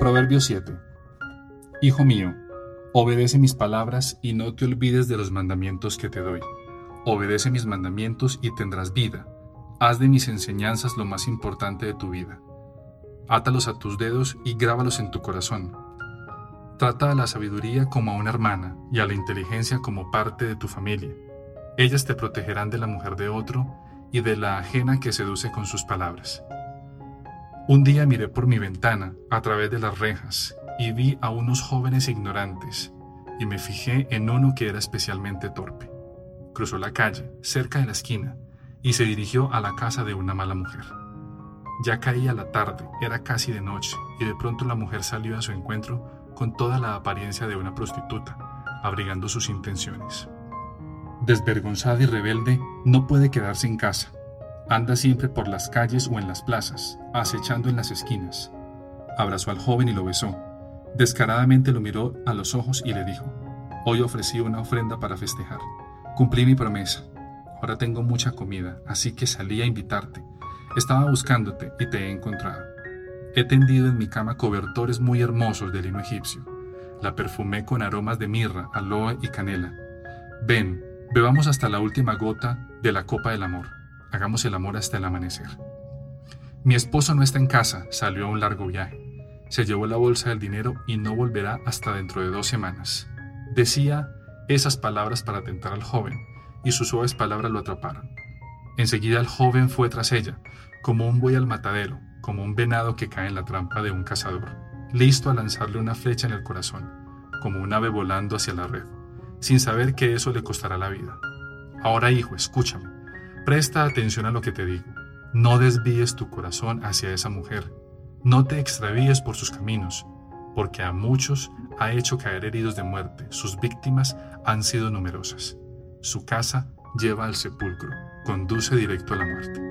Proverbio 7. Hijo mío, obedece mis palabras y no te olvides de los mandamientos que te doy. Obedece mis mandamientos y tendrás vida. Haz de mis enseñanzas lo más importante de tu vida. Átalos a tus dedos y grábalos en tu corazón. Trata a la sabiduría como a una hermana y a la inteligencia como parte de tu familia. Ellas te protegerán de la mujer de otro y de la ajena que seduce con sus palabras. Un día miré por mi ventana, a través de las rejas, y vi a unos jóvenes ignorantes, y me fijé en uno que era especialmente torpe. Cruzó la calle, cerca de la esquina, y se dirigió a la casa de una mala mujer. Ya caía la tarde, era casi de noche, y de pronto la mujer salió a su encuentro con toda la apariencia de una prostituta, abrigando sus intenciones. Desvergonzada y rebelde, no puede quedarse en casa, Anda siempre por las calles o en las plazas, acechando en las esquinas. Abrazó al joven y lo besó. Descaradamente lo miró a los ojos y le dijo, Hoy ofrecí una ofrenda para festejar. Cumplí mi promesa. Ahora tengo mucha comida, así que salí a invitarte. Estaba buscándote y te he encontrado. He tendido en mi cama cobertores muy hermosos de lino egipcio. La perfumé con aromas de mirra, aloe y canela. Ven, bebamos hasta la última gota de la copa del amor. Hagamos el amor hasta el amanecer. Mi esposo no está en casa, salió a un largo viaje. Se llevó la bolsa del dinero y no volverá hasta dentro de dos semanas. Decía esas palabras para tentar al joven, y sus suaves palabras lo atraparon. Enseguida el joven fue tras ella, como un buey al matadero, como un venado que cae en la trampa de un cazador, listo a lanzarle una flecha en el corazón, como un ave volando hacia la red, sin saber que eso le costará la vida. Ahora, hijo, escúchame. Presta atención a lo que te digo. No desvíes tu corazón hacia esa mujer. No te extravíes por sus caminos, porque a muchos ha hecho caer heridos de muerte. Sus víctimas han sido numerosas. Su casa lleva al sepulcro, conduce directo a la muerte.